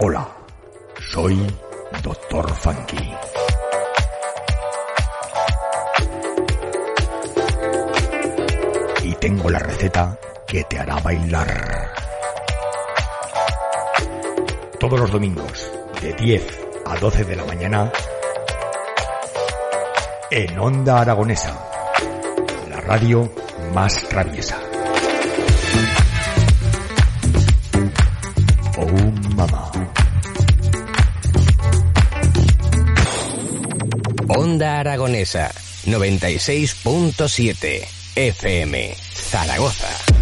Hola, soy Doctor Funky. Y tengo la receta que te hará bailar. Todos los domingos, de 10 a 12 de la mañana, en Onda Aragonesa, la radio más traviesa. Oh, mamá. Onda Aragonesa 96.7 FM Zaragoza.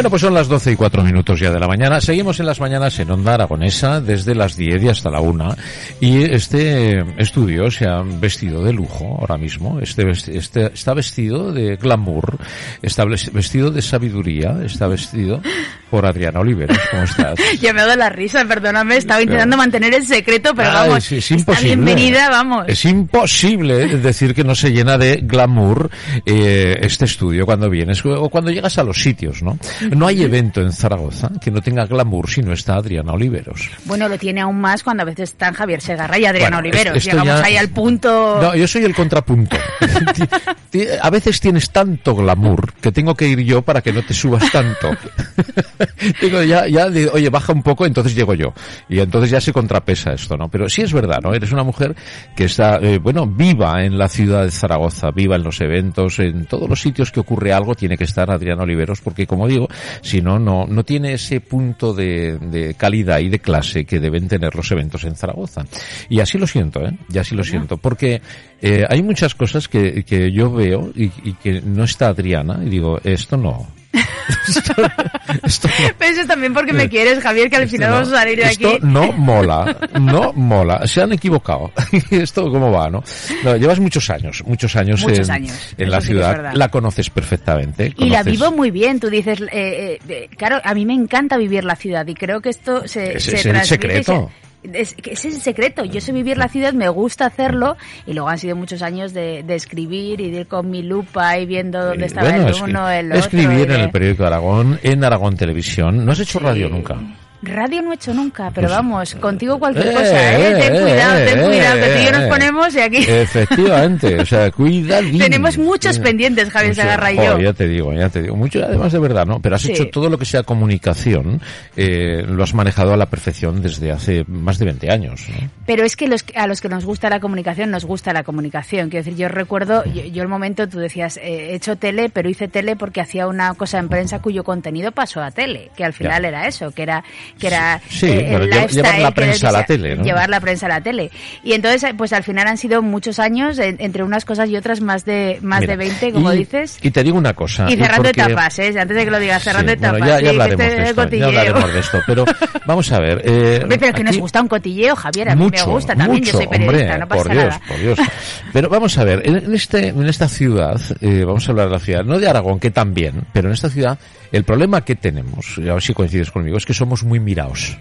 Bueno, pues son las 12 y 4 minutos ya de la mañana. Seguimos en las mañanas en Onda Aragonesa desde las 10 y hasta la 1. Y este estudio se ha vestido de lujo ahora mismo. Este, este está vestido de glamour, está vestido de sabiduría, está vestido por Adriana Oliveros. ¿Cómo estás? ya me ha dado la risa, perdóname. Estaba intentando mantener el secreto, pero vamos. es imposible. bienvenida, vamos. Es imposible decir que no se llena de glamour eh, este estudio cuando vienes o cuando llegas a los sitios, ¿no? No hay evento en Zaragoza que no tenga glamour si no está Adriana Oliveros. Bueno, lo tiene aún más cuando a veces están Javier Segarra y Adriana Bueno, Oliveros. esto Llegamos ya- ahí al punto. No, yo soy el contrapunto. A veces tienes tanto glamour que tengo que ir yo para que no te subas tanto. Digo, ya, ya, oye, baja un poco, entonces llego yo. Y entonces ya se contrapesa esto, ¿no? Pero sí es verdad, ¿no? Eres una mujer que está, eh, bueno, viva en la ciudad de Zaragoza, viva en los eventos, en todos los sitios que ocurre algo tiene que estar Adriana Oliveros, porque como digo, si no, no, no tiene ese punto de, de calidad y de clase que deben tener los eventos en Zaragoza. Y así lo siento, ¿eh? Y así lo siento, porque eh, hay muchas cosas que, que yo veo y, y que no está Adriana y digo, esto no. Esto, esto no. Pero eso es también porque me quieres, Javier, que al Esto final no. vamos a salir de Esto aquí. no mola, no mola. Se han equivocado. Esto cómo va, ¿no? No, llevas muchos años, muchos años Muchos en, años, en eso la sí es ciudad. la conoces perfectamente. Y la vivo muy bien, tú dices, eh, eh, claro, a mí me encanta vivir la ciudad y creo que esto se, Ese se es el se- secreto. Es, es el secreto. Yo sé vivir la ciudad, me gusta hacerlo y luego han sido muchos años de, de escribir y de ir con mi lupa y viendo dónde Eh, estaba bueno, el uno, el otro. Escribir en el periódico de Aragón, en Aragón Televisión. No has hecho radio nunca. Radio no he hecho nunca, pero Pues- vamos, contigo cualquier Eh, cosa, ¿eh? Ten eh, cuidado, ten eh, cuidado, que tú y yo nos ponemos y aquí Efectivamente, o sea, cuidadín. tenemos muchos pendientes, Javier Mucho- Sagarra y joder, yo. Ya te digo, ya te digo. Mucho, además de verdad, ¿no? Pero has Sí. hecho todo lo que sea comunicación, eh, lo has manejado a la perfección desde hace más de 20 años. ¿no? Pero es que los, a los que nos gusta la comunicación, nos gusta la comunicación. Quiero decir, yo recuerdo, yo, yo el momento, tú decías, eh, he hecho tele, pero hice tele porque hacía una cosa en prensa cuyo contenido pasó a tele, que al final Ya. era eso, que era, que era Sí, eh, el lifestyle, llevar la que prensa a la tele, ¿no? Llevar la prensa a la tele. Y entonces, eh, pues al final han sido muchos años, en- entre unas cosas y otras, más de, más Mira, de 20, como y- dices. Y te digo una cosa. Y cerrando porque- etapas, ¿eh? Antes de que lo digas, cerrando Sí, bueno, etapas. ya, hablaremos este de esto, ya hablaremos de esto, pero vamos a ver. Eh, Hombre, pero que nos gusta un cotilleo, Javier, a mí mucho, me gusta también, mucho, yo soy periodista, hombre, no pasa por Dios, nada. por Dios. Pero vamos a ver, en, en este, en esta ciudad, eh, vamos a hablar de la ciudad, no de Aragón, que también, pero en esta ciudad, el problema que tenemos, a ver si coincides conmigo, es que somos muy mirados.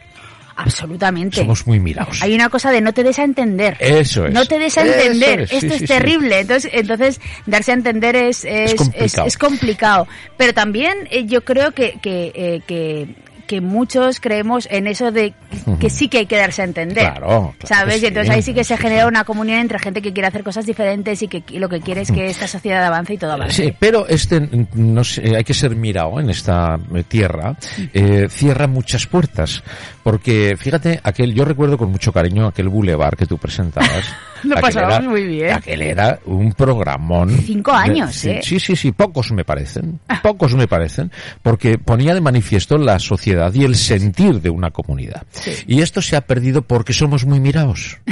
Absolutamente. Somos muy mirados. Hay una cosa de no te des a entender. Eso es. No te des a entender. Es, Esto sí, es sí. terrible. Entonces, entonces, darse a entender es, es, es, complicado. es complicado. Pero también eh, yo creo que, que, eh, que, que muchos creemos en eso de que sí que hay que darse a entender. Claro, claro ¿Sabes? Y entonces ahí sí que se genera una comunión entre gente que quiere hacer cosas diferentes y que y lo que quiere es que esta sociedad avance y todo avance. Sí, pero este, no sé, hay que ser mirado en esta eh, tierra, eh, cierra muchas puertas, Porque, fíjate, aquel, yo recuerdo con mucho cariño aquel boulevard que tú presentabas. Lo pasábamos era- muy bien. Aquel era un programón. Cinco años, de- ¿eh? Sí, sí, sí, pocos me parecen. Pocos me parecen. Porque ponía de manifiesto la sociedad y el sentir de una comunidad. Y esto se ha perdido porque somos muy mirados.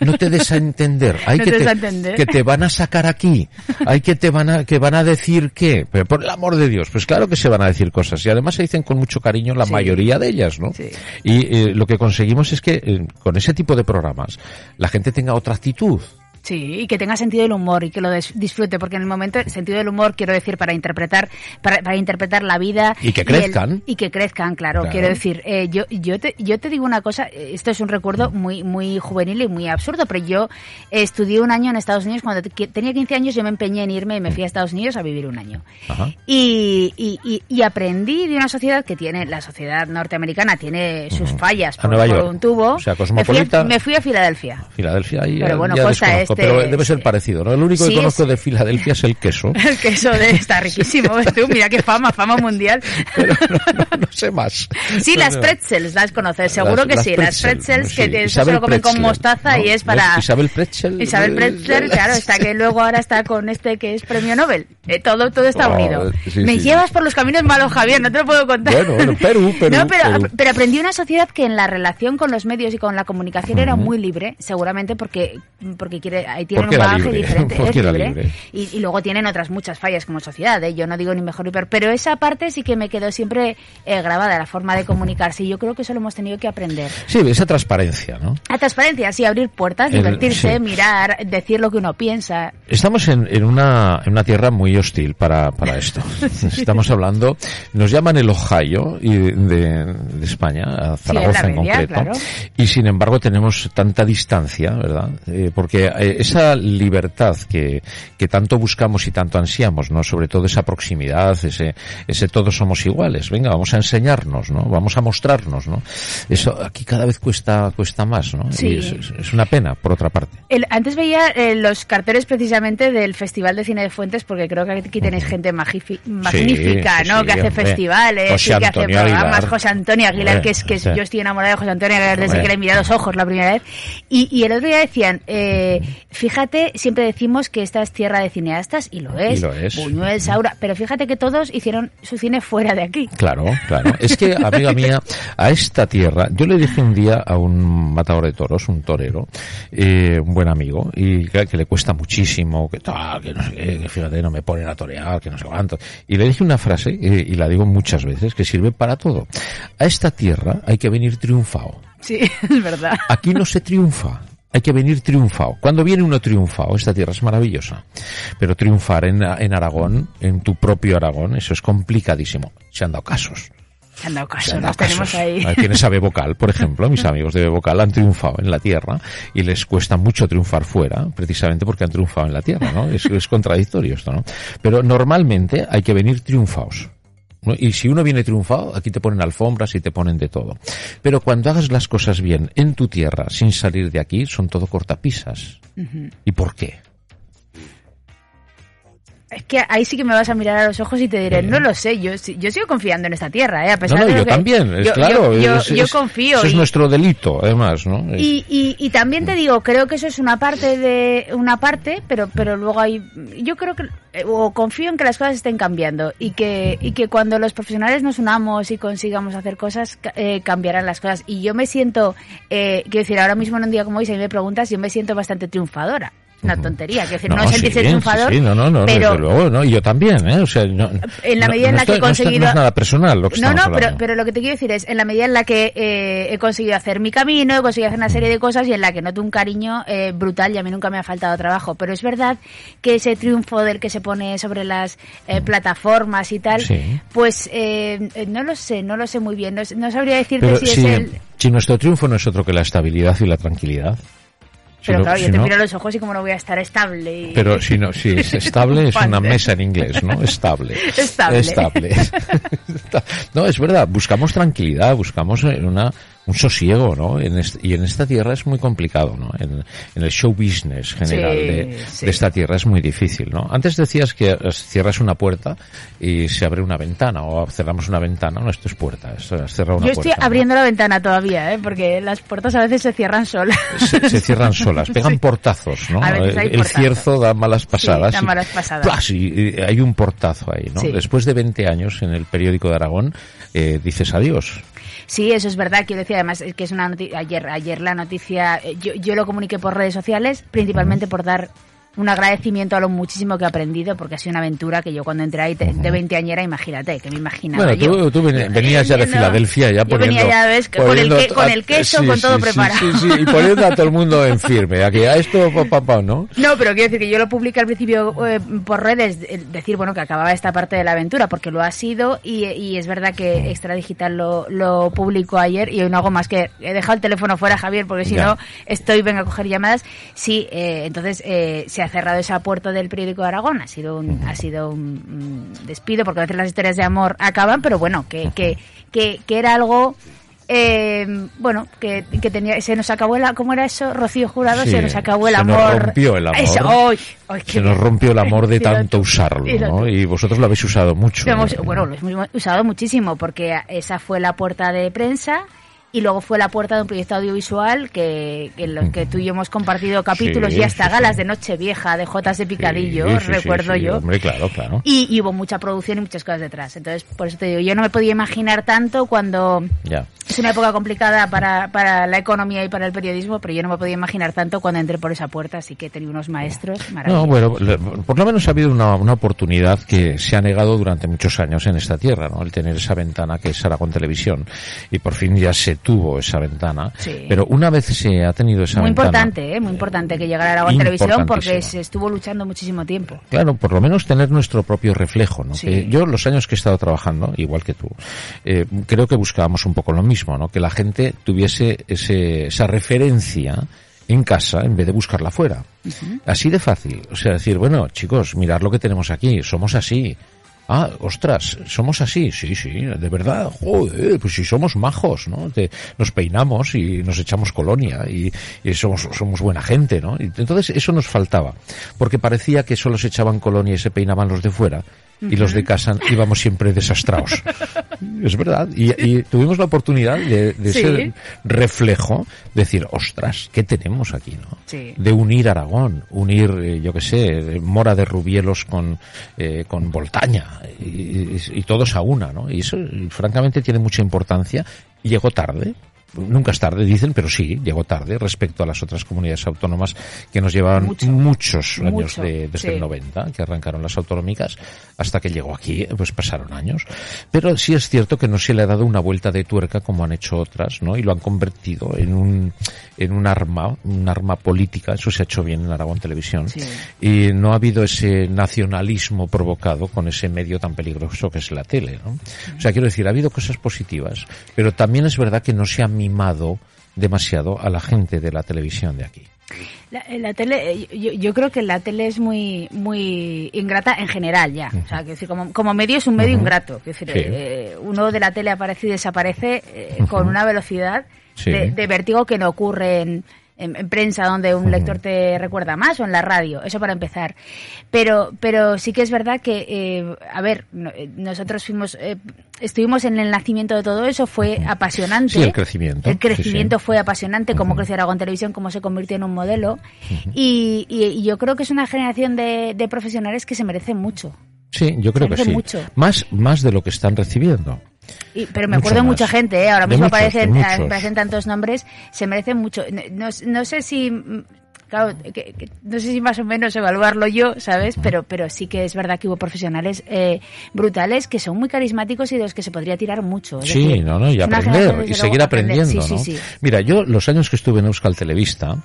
No te des a entender. Hay No que, te que te van a sacar aquí. Hay que te van a, que van a decir qué. Pero por el amor de Dios, pues claro que se van a decir cosas. Y además se dicen con mucho cariño la Sí. mayoría de ellas, ¿no? Sí. Y eh, lo que conseguimos es que eh, con ese tipo de programas la gente tenga otra actitud. Sí, y que tenga sentido del humor y que lo disfrute, porque en el momento el sentido del humor quiero decir para interpretar para, para interpretar la vida Y que crezcan. y que crezcan, claro. Claro. Quiero decir, eh, yo yo te yo te digo una cosa, esto es un recuerdo muy muy juvenil y muy absurdo, pero yo estudié un año en Estados Unidos cuando te- tenía 15 años, yo me empeñé en irme y me fui a Estados Unidos a vivir un año. Ajá. Y, y, y- y aprendí de una sociedad que tiene, la sociedad norteamericana tiene sus fallas A por, Nueva por York. un tubo. O sea, me, fui a, me fui a Filadelfia. Filadelfia ahí Pero bueno, costa este- pero debe ser parecido, ¿no? El único Sí, que conozco es- de Filadelfia es el queso. El queso de está riquísimo, ¿ves tú, mira qué fama, fama mundial. Pero no, no- no sé más. Sí, las pretzels, las conoces, seguro Las- que las sí, las pretzel, pretzels que te- eso se Isabel lo comen con mostaza y es para... Isabel Pretzel. Isabel Pretzler, claro, está que luego ahora está con este que es premio Nobel. Eh, todo, todo está Oh, unido. Me llevas por los caminos malos, Javier, no te lo puedo contar. Bueno, bueno, Perú, Perú, No, pero, Perú. pero aprendí una sociedad que en la relación con los medios y con la comunicación era muy libre, seguramente porque, porque quiere, ahí tienen un bagaje libre, diferente. porque es era libre. libre. Y, y luego tienen otras muchas fallas como sociedad, ¿eh? yo no digo ni mejor ni peor, pero esa parte sí que me quedó siempre eh, grabada, la forma de comunicarse, y yo creo que eso lo hemos tenido que aprender. Sí, esa transparencia, ¿no? La transparencia, sí, abrir puertas, El- divertirse, sí. mirar, decir lo que uno piensa. Estamos en, en una, en una tierra muy hostil para, para esto. Estamos hablando, nos llaman el Ohio y de, de España, a Zaragoza la en media, concreto. claro. Y sin embargo tenemos tanta distancia, ¿verdad? Eh, porque eh, esa libertad que, que tanto buscamos y tanto ansiamos, ¿no? Sobre todo esa proximidad, ese, ese todos somos iguales. Venga, vamos a enseñarnos, ¿no? Vamos a mostrarnos, ¿no? Eso aquí cada vez cuesta, cuesta más, ¿no? Sí. Y es, una pena, por otra parte. El- antes veía eh, los carteles precisamente del Festival de Cine de Fuentes, porque creo que aquí tenéis gente magnífica, sí, ¿no? sí, que hace hombre. festivales José y que hace programas. Aguilar. José Antonio Aguilar, Hombre, que es que yo estoy enamorada de José Antonio Aguilar desde Hombre. que le miré a los ojos la primera vez. Y, y el otro día decían, eh, fíjate, siempre decimos que esta es tierra de cineastas, y lo es. lo es. Buñuel, Saura, pero fíjate que todos hicieron su cine fuera de aquí. Claro, claro. Es que, amiga mía, a esta tierra, yo le dije un día a un matador de toros, un torero, eh, un buen amigo, y que, que le cuesta muchísimo, que, tal, que no sé qué, que fíjate, no me ponen a torear, que no sé cuánto. Y le dije una frase, eh, y la digo muchas veces, que sirve para todo. A esta tierra hay que venir triunfado. Sí, es verdad. Aquí no se triunfa. Hay que venir triunfado. Cuando viene uno triunfado, esta tierra es maravillosa. Pero triunfar en, en Aragón, en tu propio Aragón, eso es complicadísimo. Se han dado casos. Se han dado Se caso, han dado nos tenemos casos. ahí. Ahí Tienes a Bebocal, por ejemplo. Mis amigos de Bebocal han triunfado en la tierra y les cuesta mucho triunfar fuera, precisamente porque han triunfado en la tierra, ¿no? Es, es contradictorio esto, ¿no? Pero normalmente hay que venir triunfados. ¿No? Y si uno viene triunfado, aquí te ponen alfombras y te ponen de todo. Pero cuando hagas las cosas bien en tu tierra, sin salir de aquí, son todo cortapisas. ¿Y por qué? Es que ahí sí que me vas a mirar a los ojos y te diré, no lo sé, yo, yo sigo confiando en esta tierra, ¿eh? a No, pesar no, de lo yo que- también, es yo- claro. Yo, es- es- confío. Eso es y- nuestro delito, además, ¿no? Es- Y, y, y también te digo, creo que eso es una parte de una parte, pero pero luego hay, yo creo que eh, o confío en que las cosas estén cambiando y que y que cuando los profesionales nos unamos y consigamos hacer cosas eh, cambiarán las cosas. Y yo me siento, eh, quiero decir, ahora mismo en un día como hoy, si me preguntas, yo me siento bastante triunfadora. Es una tontería, quiero decir, no, sentirse sí, triunfador, sí, sí, no, no, no, pero desde luego, ¿no? Y yo también, ¿eh? O sea, no, En la no- medida en no la que he no conseguido- No es nada personal lo que No, no, pero, pero lo que te quiero decir es, en la medida en la que eh, he conseguido hacer mi camino, he conseguido hacer una serie de cosas y en la que noto un cariño eh, brutal y a mí nunca me ha faltado trabajo. Pero es verdad que ese triunfo del que se pone sobre las eh, plataformas y tal, pues eh, eh, no lo sé, no lo sé muy bien. No, no sabría decirte Pero si si, es el... si nuestro triunfo no es otro que la estabilidad y la tranquilidad. Si Pero no- claro, si yo te no- miro los ojos y como no voy a estar estable. Y... Pero si no, si es estable es una mesa en inglés, ¿no? Estable. Estable. Estable. no, es verdad, buscamos tranquilidad, buscamos una, un sosiego, ¿no? En y en esta tierra es muy complicado, ¿no? En, el show business general de, esta tierra es muy difícil, ¿no? Antes decías que cierras una puerta y se abre una ventana, o cerramos una ventana, no, esto es puerta, esto es cerrar una Yo estoy abriendo la ventana todavía, ¿eh? Porque las puertas a veces se cierran solas. Se, cierran solas, pegan portazos, ¿no? el, cierzo da malas pasadas. da malas pasadas. Y, hay un portazo ahí, ¿no? Después de 20 años en el periódico de Aragón, eh, dices adiós. Sí, eso es verdad. Quiero decir, además, que es una noticia, ayer, ayer la noticia, eh, yo, yo lo comuniqué por redes sociales, principalmente por dar un agradecimiento a lo muchísimo que he aprendido, porque ha sido una aventura que yo cuando entré ahí de 20 añera, imagínate, que me imaginaba bueno, tú, tú venías ya de Filadelfia ya poniendo... venía ya, ves, con, el con, el queso, con todo preparado. Sí, sí, y poniendo a todo el mundo en firme, aquí a esto, papá, ¿no? No, pero quiero decir que yo lo publiqué al principio eh, por redes, decir, bueno, que acababa esta parte de la aventura, porque lo ha sido, y, y es verdad que Extra Digital lo, lo publicó ayer, y hoy no hago más que... He dejado el teléfono fuera, Javier, porque si no, estoy, venga a coger llamadas. Sí, eh, entonces eh, se ha cerrado esa puerta del periódico de Aragón. Ha sido un, ha sido un, despido porque a veces las historias de amor acaban, pero bueno, que, que, que, que era algo eh, bueno, que, que, tenía, se nos acabó el, ¿cómo era eso? Rocío Jurado, se nos acabó el amor. Se nos rompió el amor. se nos rompió el amor de tanto usarlo, ¿no? Y vosotros lo habéis usado mucho. Bueno, lo hemos usado muchísimo porque esa fue la puerta de prensa y luego fue la puerta de un proyecto audiovisual que, en lo que tú y yo hemos compartido capítulos y hasta galas de Noche Vieja, de Jotas de Picadillo, recuerdo yo. Hombre, claro, claro. Y, hubo mucha producción y muchas cosas detrás. Entonces, por eso te digo, yo no me podía imaginar tanto cuando ya. es una época complicada para, para la economía y para el periodismo, pero yo no me podía imaginar tanto cuando entré por esa puerta, así que tenido unos maestros maravillosos. No, bueno, por lo menos ha habido una, una oportunidad que se ha negado durante muchos años en esta tierra, ¿no? El tener esa ventana que es Aragón Televisión y por fin ya se tuvo esa ventana. Pero una vez se ha tenido esa muy ventana... Muy importante, ¿eh? muy importante que llegara a Aragón Televisión porque se estuvo luchando muchísimo tiempo. Claro, por lo menos tener nuestro propio reflejo. ¿no? yo los años que he estado trabajando, igual que tú, eh, creo que buscábamos un poco lo mismo, ¿no? que la gente tuviese ese, esa referencia en casa en vez de buscarla fuera. Así de fácil. O sea, decir, bueno, chicos, mirad lo que tenemos aquí, somos así. Ah, ostras, somos así, sí, sí, de verdad, joder, pues si somos majos, ¿no? nos peinamos y nos echamos colonia y, somos, somos buena gente, ¿no? entonces eso nos faltaba, porque parecía que solo se echaban colonia y se peinaban los de fuera y los de casa íbamos siempre desastrados. es verdad. Y, tuvimos la oportunidad de, ser reflejo, decir, ostras, ¿qué tenemos aquí? ¿no? De unir Aragón, unir, eh, yo qué sé, Mora de Rubielos con, eh, con Voltaña y, y, todos a una. ¿no? Y eso, francamente, tiene mucha importancia. Llegó tarde, nunca es tarde, dicen, pero sí, llegó tarde respecto a las otras comunidades autónomas que nos llevaban muchos años de, desde el 90, que arrancaron las autonómicas, hasta que llegó aquí, pues pasaron años. Pero sí es cierto que no se le ha dado una vuelta de tuerca como han hecho otras, ¿no? Y lo han convertido en un, en un arma, un arma política, eso se ha hecho bien en Aragón Televisión. Y no ha habido ese nacionalismo provocado con ese medio tan peligroso que es la tele, ¿no? O sea, quiero decir, ha habido cosas positivas, pero también es verdad que no se ha mimado demasiado a la gente de la televisión de aquí. La, tele, eh, yo, creo que la tele es muy muy ingrata en general ya. O sea, que decir, como, como medio es un medio ingrato. decir, eh, uno de la tele aparece y desaparece eh, con una velocidad de, de, vértigo que no ocurre en, en, prensa donde un lector te recuerda más o en la radio, eso para empezar. Pero, pero sí que es verdad que, eh, a ver, eh, nosotros fuimos, eh, estuvimos en el nacimiento de todo eso, fue apasionante. Sí, el crecimiento. El crecimiento fue apasionante, cómo creció Aragón Televisión, cómo se convirtió en un modelo. y, y, yo creo que es una generación de, de profesionales que se merecen mucho. Sí, yo creo que sí. Más, más de lo que están recibiendo pero me acuerdo de mucha gente, ¿eh? ahora mismo aparecen, aparecen, tantos nombres, se merecen mucho. No, no sé si claro, no sé si más o menos evaluarlo yo, ¿sabes? Pero, pero sí que es verdad que hubo profesionales eh, brutales que son muy carismáticos y de los que se podría tirar mucho. sí, no, no, y aprender, y seguir aprendiendo, ¿no? Mira, yo los años que estuve en Euskal Televista,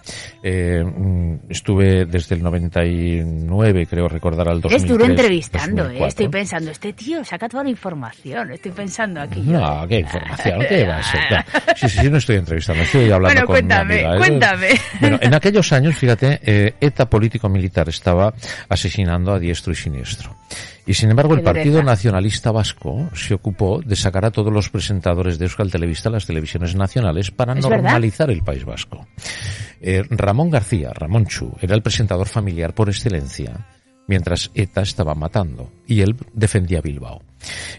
eh, mm, estuve desde el 99, creo recordar, al 2003. Estuve entrevistando, eh, estoy pensando, este tío saca toda la información, estoy pensando aquí. No, ¿qué información? ¿Qué va a ser? Sí, sí, sí, no estoy entrevistando, estoy hablando bueno, con cuéntame, una amiga. Cuéntame, Bueno, en aquellos años años, fíjate, eh, ETA político-militar estaba asesinando a diestro y siniestro. Y sin embargo, el Partido. Nacionalista Vasco se ocupó de sacar a todos los presentadores de Euskal Televista a las televisiones nacionales para normalizar el País Vasco. Eh, Ramón García, Ramón Chu, era el presentador familiar por excelencia, mientras ETA estaba matando, y él defendía Bilbao.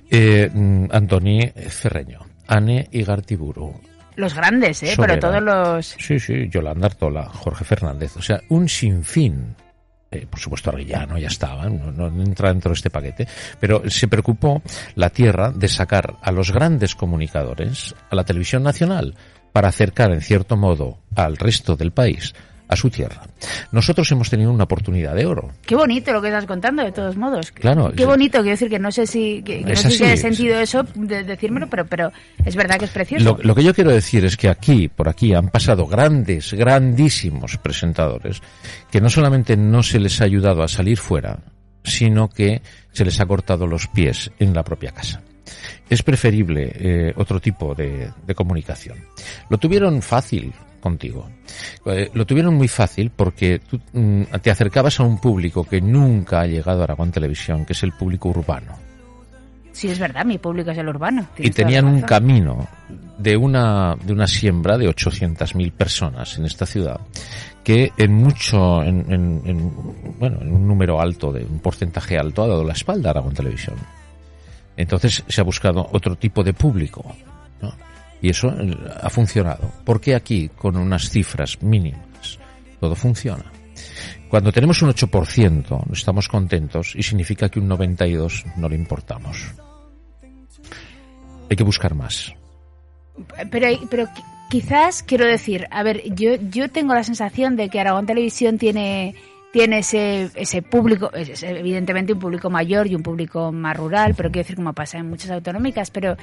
Eh, mm, Antoni Ferreño, Anne Igartiburu, Los grandes, ¿eh? Pero todos los... Sí, sí, Yolanda Artola, Jorge Fernández, o sea, un sinfín. Eh, por supuesto, Arguillano ya estaba, no, no entra dentro de este paquete, pero se preocupó la tierra de sacar a los grandes comunicadores a la televisión nacional para acercar, en cierto modo, al resto del país a su tierra. Nosotros hemos tenido una oportunidad de oro. Qué bonito lo que estás contando, de todos modos. Claro, Qué es- bonito, quiero decir que no sé si, que, que no sé si he es- sentido eso de decírmelo, pero, pero es verdad que es precioso. Lo, lo que yo quiero decir es que aquí, por aquí, han pasado grandes, grandísimos presentadores que no solamente no se les ha ayudado a salir fuera, sino que se les ha cortado los pies en la propia casa. Es preferible eh, otro tipo de, de comunicación. Lo tuvieron fácil contigo. Eh, lo tuvieron muy fácil porque tú mm, te acercabas a un público que nunca ha llegado a Aragón Televisión, que es el público urbano Sí, es verdad, mi público es el urbano. y tenían un camino de una de una siembra de 800.000 personas en esta ciudad que en mucho en, en- en- bueno en un número alto de un porcentaje alto ha dado la espalda a Aragón Televisión entonces se ha buscado otro tipo de público ¿no? Y eso eh, ha funcionado. Porque aquí con unas cifras mínimas todo funciona cuando tenemos un 8% estamos contentos y significa que un 92 no le importamos. Hay que buscar más. Pero, pero qui- quizás quiero decir, a ver, yo, yo tengo la sensación de que Aragón Televisión tiene tiene ese, ese público, es, evidentemente un público mayor y un público más rural, pero quiero decir como pasa en muchas autonómicas, pero,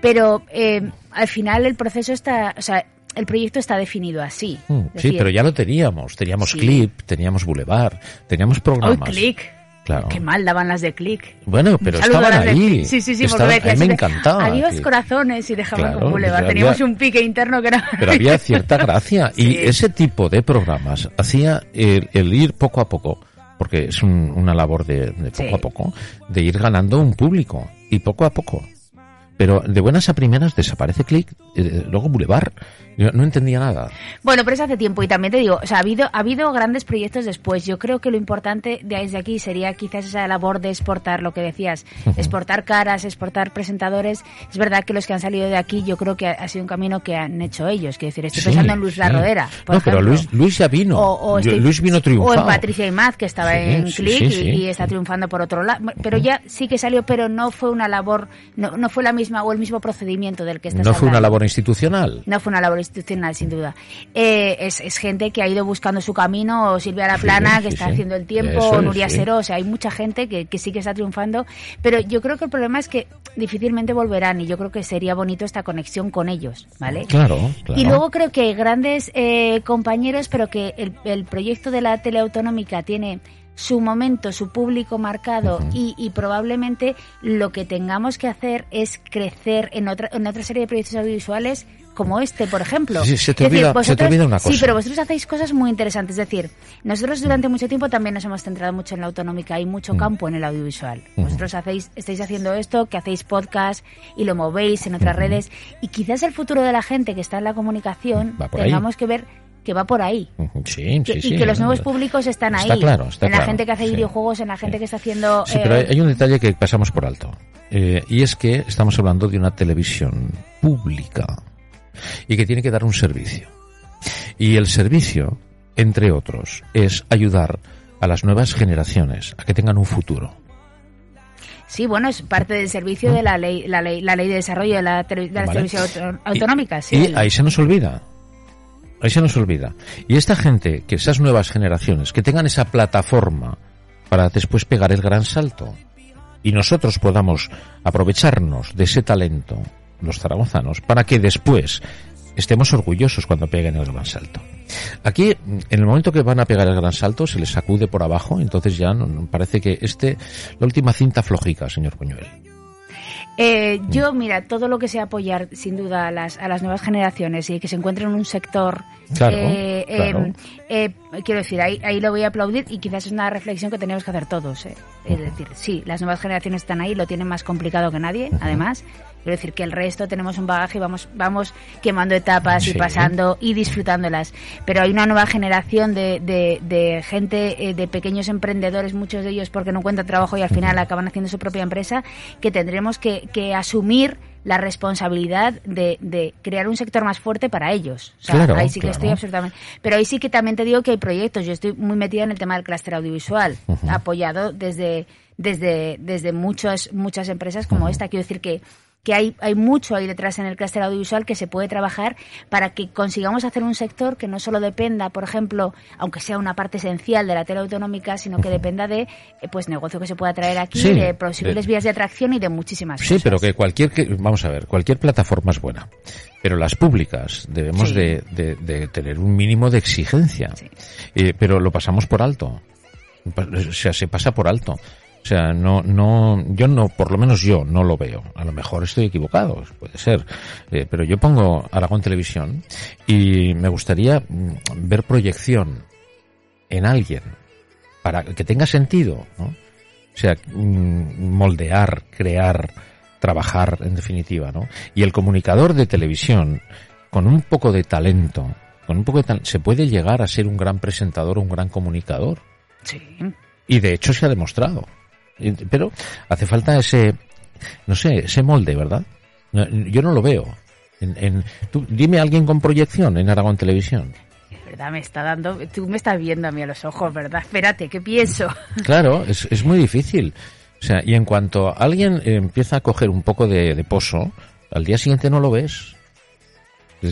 pero eh, al final el proceso está, o sea, el proyecto está definido así. Mm, sí, decir, pero ya lo teníamos. Teníamos Sí. Clip, teníamos Boulevard, teníamos ¡Ay, programas. click! Claro. Qué mal daban las de click. Bueno, pero estaban ahí. Sí, sí, sí, porque a mí me encantaba. Adiós corazones y dejaban Claro, con Boulevard. pues había- Teníamos un pique interno que era... Pero había cierta gracia. Y Sí. ese tipo de programas hacía el, el ir poco a poco, porque es un- una labor de, de poco Sí. a poco, de ir ganando un público. Y poco a poco. Pero de buenas a primeras desaparece Click, eh, luego Boulevard. Yo no entendía nada. Bueno, pero es hace tiempo y también te digo, o sea, ha habido, ha habido grandes proyectos después. Yo creo que lo importante de desde aquí sería quizás esa labor de exportar lo que decías, exportar caras, exportar presentadores. Es verdad que los que han salido de aquí, yo creo que ha, ha sido un camino que han hecho ellos. Quiero decir, estoy Sí, pensando en Luis sí. La Rodera, por No, pero ejemplo. Luis, Luis ya vino. O, o Yo- estoy- Luis vino triunfado. O en Patricia Imaz, que estaba Sí, en Click y, está triunfando por otro lado. Pero ya sí que salió, pero no fue una labor, no, no fue la misma o el mismo procedimiento del que estás No fue una labor institucional. No fue una labor institucional, sin duda. Eh, es, es gente que ha ido buscando su camino, o Silvia La Plana, Sí, que sí, está sí. haciendo el tiempo, Eso o Nuria. Seró, o sea, hay mucha gente que, que sí que está triunfando, pero yo creo que el problema es que difícilmente volverán y yo creo que sería bonito esta conexión con ellos, ¿vale? Claro, claro. Y luego creo que hay grandes eh, compañeros, pero que el, el proyecto de la teleautonómica tiene su momento, su público marcado y, y probablemente lo que tengamos que hacer es crecer en otra, en otra serie de proyectos audiovisuales como este, por ejemplo. Sí, se te decir, olvida- se te vosotros- olvida una Sí, cosa. pero vosotros hacéis cosas muy interesantes. Es decir, nosotros durante mucho tiempo también nos hemos centrado mucho en la autonómica. Hay mucho campo en el audiovisual. Vosotros hacéis, estáis haciendo esto, que hacéis podcast y lo movéis en otras redes. Y quizás el futuro de la gente que está en la comunicación ahí. tengamos que ver que va por ahí. Sí, Que- sí, y sí. que los nuevos públicos están ahí. Está claro, está en la claro, gente que hace sí. videojuegos, en la gente Sí. que está haciendo... Sí, eh, pero hay, un detalle que pasamos por alto. Eh, y es que estamos hablando de una televisión pública y que tiene que dar un servicio. Y el servicio, entre otros, es ayudar a las nuevas generaciones a que tengan un futuro. Sí, bueno, es parte del servicio de la ley, la ley, la ley de desarrollo de la, tele- de las ¿Vale? televisiones auto- autonómicas. sí, Y ahí se nos olvida. Ahí se nos olvida. Y esta gente, que esas nuevas generaciones, que tengan esa plataforma para después pegar el gran salto y nosotros podamos aprovecharnos de ese talento, los zaragozanos, para que después estemos orgullosos cuando peguen el gran salto. Aquí, en el momento que van a pegar el gran salto, se les sacude por abajo, entonces ya no, parece que este, la última cinta flojica, señor Puñuel. Eh, yo, mira, todo lo que sea apoyar, sin duda, a las, a las nuevas generaciones y que se encuentren en un sector Claro, eh, claro. eh, eh, quiero decir, ahí, ahí lo voy a aplaudir y quizás es una reflexión que tenemos que hacer todos. ¿eh? Es decir, sí, las nuevas generaciones están ahí, lo tienen más complicado que nadie, además. Quiero decir que el resto tenemos un bagaje y vamos, vamos quemando etapas y pasando y disfrutándolas. Pero hay una nueva generación de, de, de gente, eh, de pequeños emprendedores, muchos de ellos porque no encuentran trabajo y al final acaban haciendo su propia empresa, que tendremos que, que asumir la responsabilidad de, de crear un sector más fuerte para ellos. O sea, Claro, ahí sí que claro. estoy absolutamente. Pero ahí sí que también te digo que hay proyectos. Yo estoy muy metida en el tema del clúster audiovisual, apoyado desde, desde, desde muchas, muchas empresas como esta. Quiero decir que que hay, hay mucho ahí detrás en el clúster audiovisual que se puede trabajar para que consigamos hacer un sector que no solo dependa, por ejemplo, aunque sea una parte esencial de la tele autonómica, sino que dependa de eh, pues negocio que se pueda traer aquí, Sí, de posibles de- vías de atracción y de muchísimas Sí, cosas. pero que cualquier, que, vamos a ver, cualquier plataforma es buena. Pero las públicas debemos Sí. de, de- de tener un mínimo de exigencia. Sí. Eh, pero lo pasamos por alto. O sea, se pasa por alto. O sea, no, no, yo no, por lo menos yo no lo veo. A lo mejor estoy equivocado, puede ser. Eh, pero yo pongo Aragón Televisión y me gustaría mm, ver proyección en alguien para que tenga sentido, ¿no? O sea, mm, moldear, crear, trabajar, en definitiva, ¿no? Y el comunicador de televisión, con un poco de talento, con un poco de tal- se puede llegar a ser un gran presentador un gran comunicador. Sí. Y de hecho se ha demostrado. Pero hace falta ese, no sé, ese molde, ¿verdad? Yo no lo veo. En, en- tú, dime a alguien con proyección en Aragón Televisión. Verdad, me está dando. Tú me estás viendo a mí a los ojos, ¿verdad? Espérate, ¿qué pienso? Claro, es, es muy difícil. O sea, y en cuanto alguien empieza a coger un poco de, de pozo, al día siguiente no lo ves.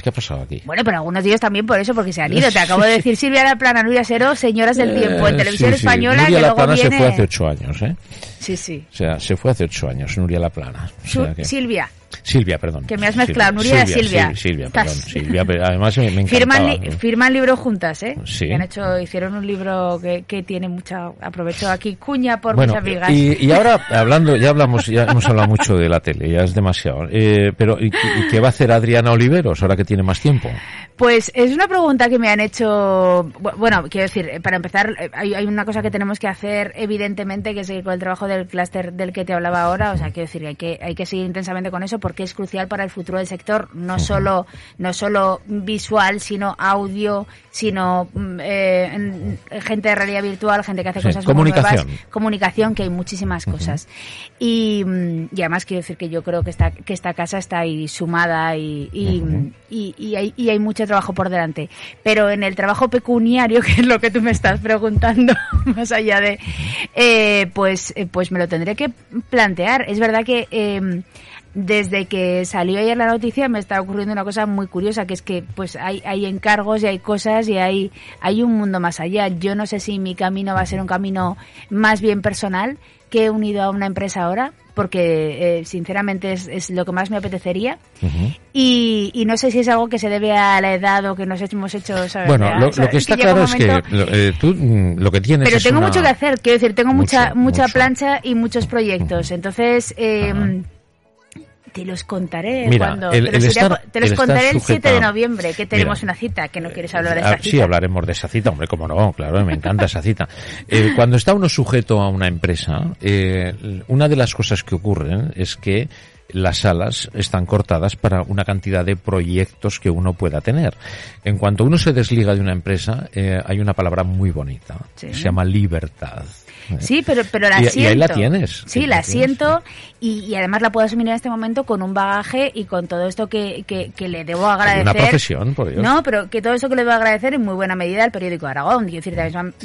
¿Qué ha pasado aquí? Bueno, pero algunos de ellos también por eso, porque se han ido. Te acabo de decir Silvia La Plana, Nuria Seró, señoras del tiempo, en Eh, televisión sí, sí. española, Nuria que luego Laplana viene. se fue hace ocho años, ¿eh? Sí, sí. O sea, se fue hace ocho años, Nuria. O sea que- Silvia, Silvia, perdón. Que me has mezclado, Nuria, Silvia. sí, Silvia, perdón. Estás- Silvia, pero además me, me firman, li- firman libros juntas, ¿eh? Sí. Que han hecho, hicieron un libro que, que tiene mucha. Aprovecho aquí cuña por bueno, mis amigas. y, y ahora hablando, ya hablamos, ya hemos hablado mucho de la tele, ya es demasiado. Eh, pero ¿y, y qué va a hacer Adriana Oliveros ahora que tiene más tiempo? Pues es una pregunta que me han hecho. bu- Bueno, quiero decir, eh, para empezar, eh, hay, hay una cosa que tenemos que hacer, evidentemente, que es seguir con el trabajo del clúster del que te hablaba ahora. O sea, quiero decir, hay que, hay que seguir intensamente con eso porque es crucial para el futuro del sector, no solo, no solo visual, sino audio, sino mm, eh, en- gente de realidad virtual, gente que hace Sí, cosas muy comunicación. nuevas, comunicación, que hay muchísimas cosas. Y, mm, y además quiero decir que yo creo que esta, que esta casa está ahí sumada y, y, hay, y hay mucho trabajo por delante. Pero en el trabajo pecuniario, que es lo que tú me estás preguntando, más allá de, eh, pues, eh, pues me lo tendré que plantear. Es verdad que eh, desde que salió ayer la noticia me está ocurriendo una cosa muy curiosa, que es que pues hay, hay encargos y hay cosas y hay, hay un mundo más allá. Yo no sé si mi camino va a ser un camino más bien personal que he unido a una empresa ahora, porque eh, sinceramente es, es lo que más me apetecería. Y, y no sé si es algo que se debe a la edad o que nos hemos hecho, ¿sabes? Bueno, Ya, lo, que está claro es que lo, eh, tú mm, lo que tienes pero es tengo una- mucho que hacer, quiero decir, tengo mucha mucha plancha y muchos proyectos. Entonces, eh. Te los contaré Mira, cuando el- te los, el iré- estar- te los el estar contaré el 7 de noviembre, que tenemos Mira, una cita, que no quieres hablar de Ah, esa Sí, cita. hablaremos de esa cita, hombre, cómo no, claro, me encanta esa cita. Eh, cuando está uno sujeto a una empresa, eh, una de las cosas que ocurren es que las salas están cortadas para una cantidad de proyectos que uno pueda tener. En cuanto uno se desliga de una empresa, eh, hay una palabra muy bonita, Sí. se llama libertad. Sí, pero, pero la Y- y siento. ahí la tienes. Sí, la la tienes, siento y, y además la puedo asumir en este momento con un bagaje y con todo esto que, que, que le debo agradecer. Una profesión, por Dios. No, pero que todo eso que le debo agradecer en muy buena medida al periódico Aragón. Decir,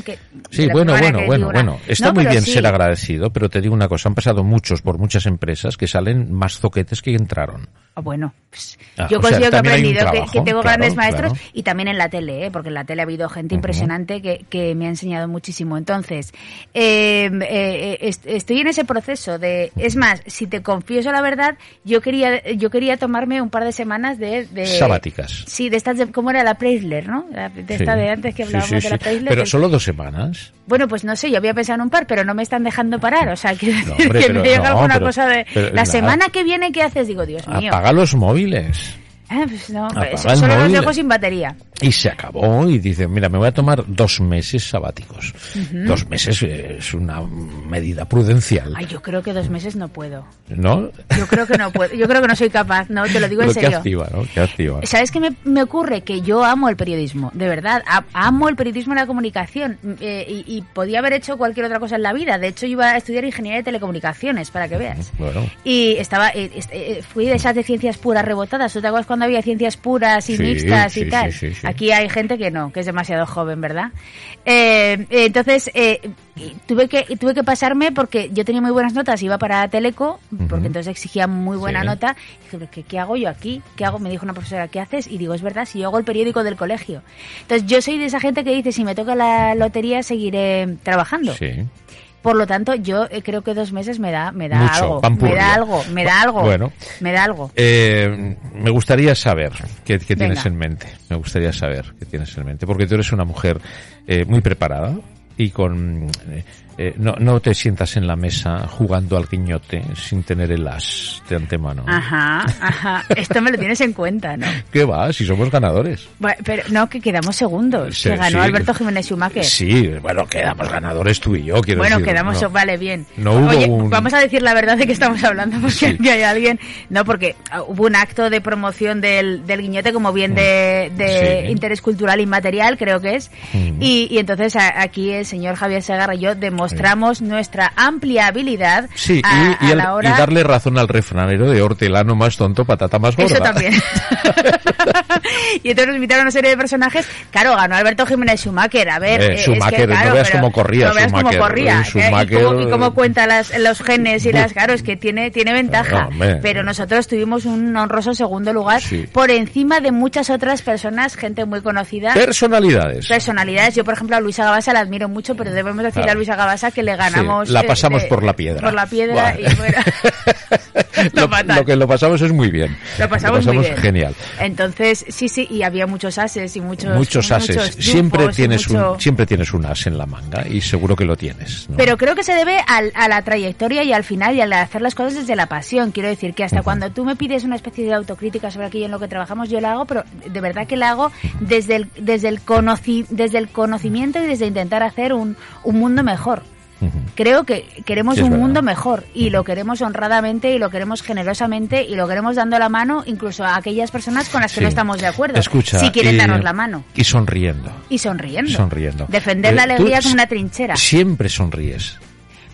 que, Sí, bueno, bueno, bueno, digo una- bueno. Está No, muy bien sí. ser agradecido, pero te digo una cosa, han pasado muchos por muchas empresas que salen más zoquetes que entraron. Ah, Bueno, pues, Ah, yo o sea, considero que he aprendido que- trabajo, que, tengo claro, grandes maestros claro. y también en la tele, ¿eh? porque en la tele ha habido gente impresionante que, que me ha enseñado muchísimo. Entonces, eh, eh, est- estoy en ese proceso de, es más, si te confieso la verdad, yo quería, yo quería tomarme un par de semanas de, de Sabáticas. Sí, de estas, de, ¿cómo era la Preisler, no? De esta Sí. de antes que hablábamos sí, de la. Preisler. Pero que- solo dos semanas. Bueno, pues no sé, yo había pensado en un par, pero no me están dejando parar. O sea, quiero decir hombre, que pero me llega no, alguna pero- cosa de. pero la nada. semana que viene, ¿qué haces? Digo, Dios mío. Apaga los móviles. Ah, pues no, pues solo los dejo sin batería. Y se acabó y dice, mira, me voy a tomar dos meses sabáticos. Dos meses eh, es una medida prudencial, Ay, yo creo que dos meses no puedo. ¿no? Yo creo que no puedo. Yo creo que no soy capaz. No, te lo digo en serio. activa, ¿no? Qué activa. ¿Sabes qué me, me ocurre? Que yo amo el periodismo, de verdad. Amo el periodismo y la comunicación. eh, y, y podía haber hecho cualquier otra cosa en la vida. De hecho, iba a estudiar ingeniería de telecomunicaciones, para que veas. Bueno, Y estaba, eh, eh, fui de esas de ciencias puras rebotadas. ¿Tú te acuerdas cuando había ciencias puras y Sí, mixtas y tal? sí, sí, sí. Aquí hay gente que no, que es demasiado joven, ¿verdad? Eh, entonces, eh, tuve que tuve que pasarme porque yo tenía muy buenas notas, iba para Teleco, porque entonces exigía muy buena Sí. nota. Y dije, "¿Pero ¿qué, ¿qué hago yo aquí? ¿Qué hago? Me dijo una profesora, ¿qué haces? Y digo, es verdad, si yo hago el periódico del colegio. Entonces, yo soy de esa gente que dice, si me toca la lotería, seguiré trabajando. sí. Por lo tanto, yo eh, creo que dos meses me da, me da Mucho, algo. Me da algo, me da algo. Bueno. Me da algo. Eh, me gustaría saber qué, qué tienes en mente. Me gustaría saber qué tienes en mente. Porque tú eres una mujer eh, muy preparada y con... eh, no, no te sientas en la mesa jugando al guiñote sin tener el as de antemano. Ajá, ajá. Esto me lo tienes en cuenta, ¿no? ¿Qué va? Si somos ganadores. Bueno, pero no, que quedamos segundos. Sí, que ganó sí. Alberto Jiménez Schumacher. Sí, bueno, quedamos ganadores tú y yo, quiero Bueno, decir, quedamos, no. vale, bien. No hubo Oye, un- vamos a decir la verdad de que estamos hablando, porque Sí. aquí hay alguien. No, porque ah, hubo un acto de promoción del, del guiñote como bien de, de interés cultural inmaterial, creo que es. Mm. Y, y entonces aquí el señor Javier Segarra y yo demostramos nuestra amplia habilidad Sí, a, y, y a el- la hora. y darle razón al refranero de hortelano más tonto, patata más gorda. Eso también. y entonces nos invitaron a una serie de personajes. Claro, ganó Alberto Jiménez Schumacher. A ver, Eh, eh, es no veas cómo corría No veas cómo corría. Eh, ¿eh? Y cómo, y cómo cuenta las, los genes y las. Claro, es que tiene, tiene ventaja. No, hombre. pero nosotros tuvimos un honroso segundo lugar Sí. por encima de muchas otras personas, gente muy conocida. Personalidades. personalidades. Yo, por ejemplo, a Luisa Gabasa la admiro mucho, pero debemos decir Claro. a Luisa Gabasa que le ganamos. Sí, la eh, pasamos de- por la piedra. Por la piedra y bueno. lo, que lo pasamos es muy bien. Lo pasamos, muy bien. genial. Entonces, sí, sí, y había muchos ases y muchos Muchos ases. muchos siempre tienes mucho- un siempre tienes un as en la manga y seguro que lo tienes. ¿no? Pero creo que se debe al- a la trayectoria y al final y al hacer las cosas desde la pasión. Quiero decir que hasta cuando tú me pides una especie de autocrítica sobre aquello en lo que trabajamos, yo la hago, pero de verdad que la hago desde el, desde el, conoci- desde el conocimiento y desde intentar hacer un, un mundo mejor. Creo que queremos Sí, un mundo mejor y lo queremos honradamente y lo queremos generosamente y lo queremos dando la mano incluso a aquellas personas con las que Sí. no estamos de acuerdo. Escucha, si quieren y- darnos la mano. Y sonriendo. Y sonriendo. Sonriendo. Defender Eh, la alegría como una trinchera. Siempre sonríes.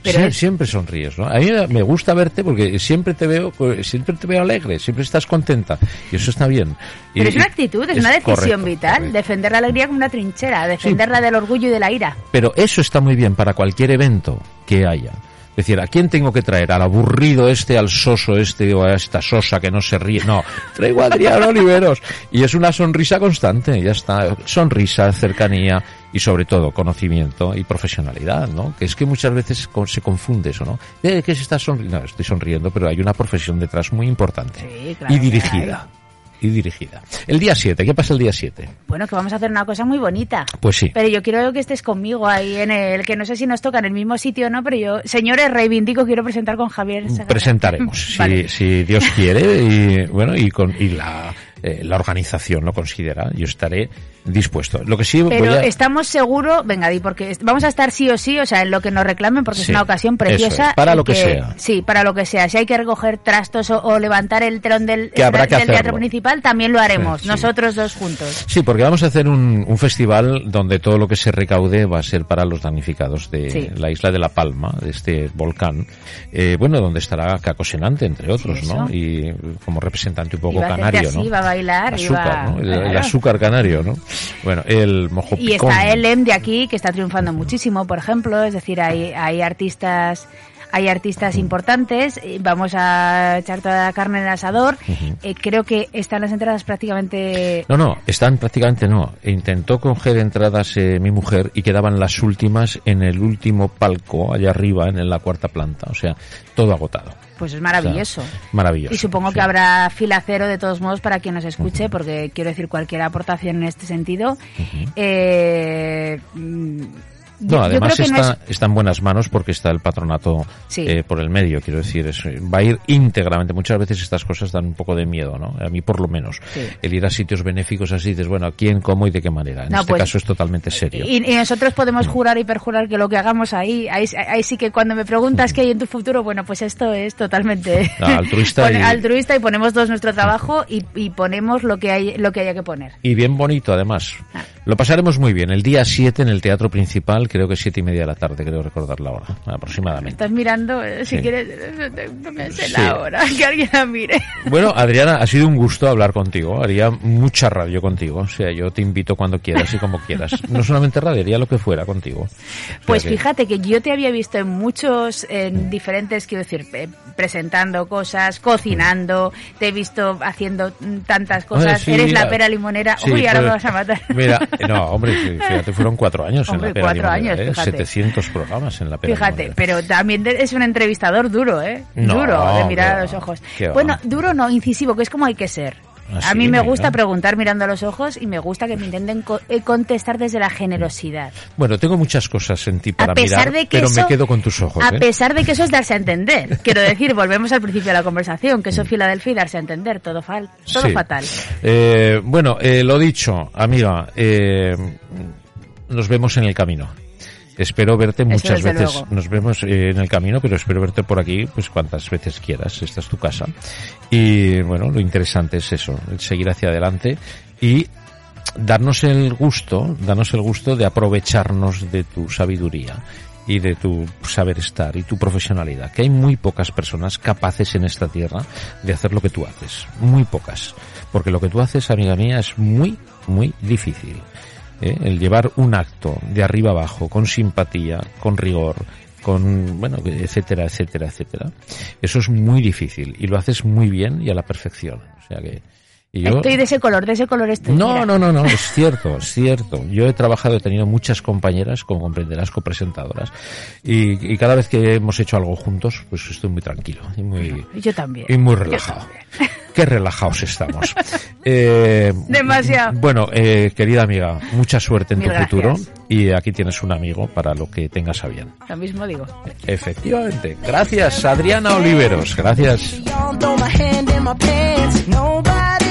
Pero Sie- es- siempre sonríes, ¿no? A mí me gusta verte porque siempre te veo, pues, siempre te veo alegre, siempre estás contenta y eso está bien. Y- Pero es una actitud, es, una decisión correcto, vital. correcto. Defender la alegría como una trinchera, defenderla del orgullo y de la ira. Pero eso está muy bien para cualquier evento que haya. Es decir, ¿a quién tengo que traer? ¿Al aburrido este, al soso este o a esta sosa que no se ríe? No, traigo a Adrián Oliveros. Y es una sonrisa constante, ya está. Sonrisa, cercanía y sobre todo conocimiento y profesionalidad, ¿no? Que es que muchas veces se confunde eso, ¿no? ¿De qué se está sonriendo? No, estoy sonriendo, pero hay una profesión detrás muy importante. Sí, claro y que dirigida. Y dirigida. El día 7, ¿qué pasa el día 7? Bueno, que vamos a hacer una cosa muy bonita. Pues sí. Pero yo quiero que estés conmigo ahí en el que no sé si nos toca en el mismo sitio o no, pero yo, señores, reivindico, quiero presentar con Javier. Presentaremos si, si Dios quiere y bueno y con y la eh, la organización lo considera yo estaré dispuesto lo que sí voy Pero a estamos seguros, venga, di, porque vamos a estar sí o sí, o sea, en lo que nos reclamen, porque es una ocasión preciosa. es, para lo que sea. Sí, para lo que sea. Si hay que recoger trastos o, o levantar el telón del, Que habrá que del teatro principal, también lo haremos, Sí, nosotros dos juntos. Sí, porque vamos a hacer un, un festival donde todo lo que se recaude va a ser para los damnificados de Sí. la isla de La Palma, de este volcán. Eh, bueno, donde estará Caco Senante, entre otros, ¿no? Y como representante un poco canario, así, ¿no? va a bailar, azúcar, ¿no? El, azúcar canario, ¿no? Bueno, el mojo Y picón. está Elem de aquí, que está triunfando muchísimo, por ejemplo, es decir, hay, hay artistas hay artistas importantes, eh, vamos a echar toda la carne en el asador. Eh, creo que están las entradas prácticamente... No, no, están prácticamente no. Intentó coger entradas eh, mi mujer y quedaban las últimas en el último palco, allá arriba, en la cuarta planta. O sea, todo agotado. Pues es maravilloso. O sea, maravilloso. Y supongo sí. que habrá fila cero de todos modos para quien nos escuche, porque quiero decir cualquier aportación en este sentido. Eh, mm, No, yo además creo que no está, es- está en buenas manos porque está el patronato Sí. eh, por el medio, quiero decir, es- va a ir íntegramente. Muchas veces estas cosas dan un poco de miedo, ¿no? A mí por lo menos. Sí. El ir a sitios benéficos así, dices, bueno, ¿a quién, cómo y de qué manera? En No, este pues, caso es totalmente serio. Y, y nosotros podemos jurar y perjurar que lo que hagamos ahí, ahí, ahí sí que cuando me preguntas qué hay en tu futuro, bueno, pues esto es totalmente Ah, altruista pone- y- altruista y ponemos todos nuestro trabajo y, y ponemos lo que hay, lo que haya que poner. Y bien bonito, además. Ah. Lo pasaremos muy bien. El día 7 en el Teatro Principal, creo que siete y media de la tarde, creo recordar la hora, aproximadamente. Estás mirando, eh, si Sí. quieres, eh, no me sé Sí. la hora, que alguien la mire. Bueno, Adriana, ha sido un gusto hablar contigo. Haría mucha radio contigo. O sea, yo te invito cuando quieras y como quieras. No solamente radio, haría lo que fuera contigo. O sea Pues que- fíjate que yo te había visto en muchos, en diferentes, quiero decir, eh, presentando cosas, cocinando, te he visto haciendo tantas cosas, sí, eres la pera limonera, uy, ahora pues, me vas a matar. Mira, no, hombre, fíjate, fueron cuatro años Hombre, en la Pera cuatro Limonera, años, ¿eh? fíjate. 700 programas en la Pera Fíjate, pero también es un entrevistador duro, ¿eh? No, duro de mirar a los ojos. qué va. Bueno, duro no, incisivo, que es como hay que ser. A mí me mira. gusta preguntar mirando a los ojos y me gusta que me intenten co- eh, contestar desde la generosidad. Bueno, tengo muchas cosas en ti para a pesar mirar, de que pero eso, me quedo con tus ojos. A ¿eh? pesar de que eso es darse a entender. Quiero decir, volvemos al principio de la conversación, que eso es Filadelfia y darse a entender, todo, fal, todo Sí. fatal. Eh, bueno, eh, lo dicho, amiga, eh, nos vemos en el camino. Espero verte muchas veces. luego. Nos vemos eh, en el camino, pero espero verte por aquí, pues cuantas veces quieras. Esta es tu casa. Y bueno, lo interesante es eso, seguir hacia adelante y darnos el gusto, darnos el gusto de aprovecharnos de tu sabiduría y de tu saber estar y tu profesionalidad, que hay muy pocas personas capaces en esta tierra de hacer lo que tú haces, muy pocas, porque lo que tú haces, amiga mía, es muy, muy difícil. ¿Eh? El llevar un acto de arriba abajo, con simpatía, con rigor, con, bueno, etcétera, etcétera, etcétera. Eso es muy difícil y lo haces muy bien y a la perfección. O sea que, y yo, Estoy de ese color, de ese color estoy. no, mira. no, no, no, es cierto, es cierto. Yo he trabajado, he tenido muchas compañeras, como comprenderás, copresentadoras, y, y cada vez que hemos hecho algo juntos, pues estoy muy tranquilo y muy, Yo también. y muy relajado. Qué relajados estamos. Eh, Demasiado. Bueno, eh, querida amiga, mucha suerte en Mil tu futuro y aquí tienes un amigo para lo que tengas a bien. Lo mismo digo. Efectivamente. Gracias, Adriana Oliveros. Gracias.